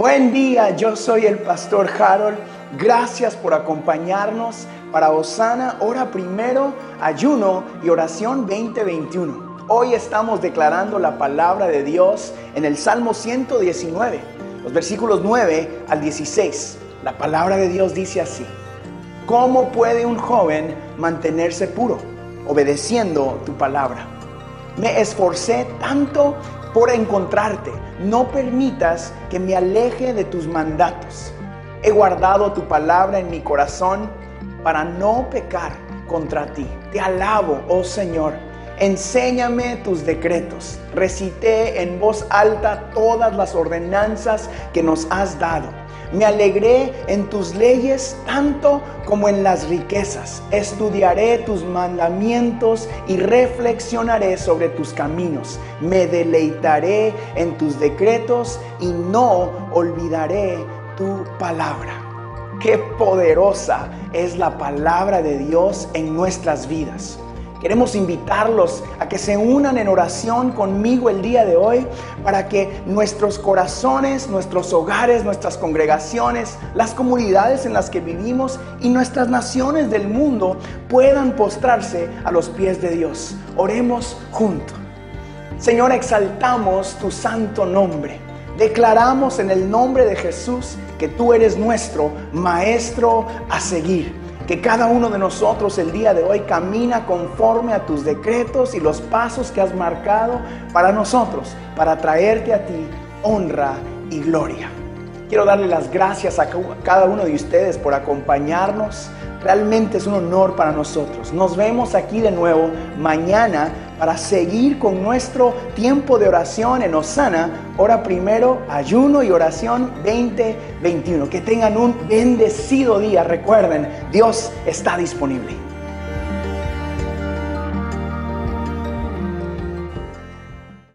Buen día, yo soy el pastor Harold. Gracias por acompañarnos para Osana, hora primero, ayuno y oración 2021. Hoy estamos declarando la palabra de Dios en el Salmo 119, los versículos 9 al 16. La palabra de Dios dice así. ¿Cómo puede un joven mantenerse puro? Obedeciendo tu palabra. Me esforcé tanto por encontrarte. No permitas que me aleje de tus mandatos. He guardado tu palabra en mi corazón para no pecar contra ti. Te alabo, oh Señor. Enséñame tus decretos. Recité en voz alta todas las ordenanzas que nos has dado me alegré en tus leyes tanto como en las riquezas. Estudiaré tus mandamientos y reflexionaré sobre tus caminos. Me deleitaré en tus decretos y no olvidaré tu palabra. Qué poderosa es la palabra de Dios en nuestras vidas. Queremos invitarlos a que se unan en oración conmigo el día de hoy para que nuestros corazones, nuestros hogares, nuestras congregaciones, las comunidades en las que vivimos y nuestras naciones del mundo puedan postrarse a los pies de Dios. Oremos juntos. Señor, exaltamos tu santo nombre. Declaramos en el nombre de Jesús que tú eres nuestro maestro a seguir que cada uno de nosotros el día de hoy camina conforme a tus decretos y los pasos que has marcado para nosotros, para traerte a ti honra y gloria. Quiero darle las gracias a cada uno de ustedes por acompañarnos. Realmente es un honor para nosotros. Nos vemos aquí de nuevo mañana para seguir con nuestro tiempo de oración en Osana, hora primero, ayuno y oración 2021. Que tengan un bendecido día. Recuerden, Dios está disponible.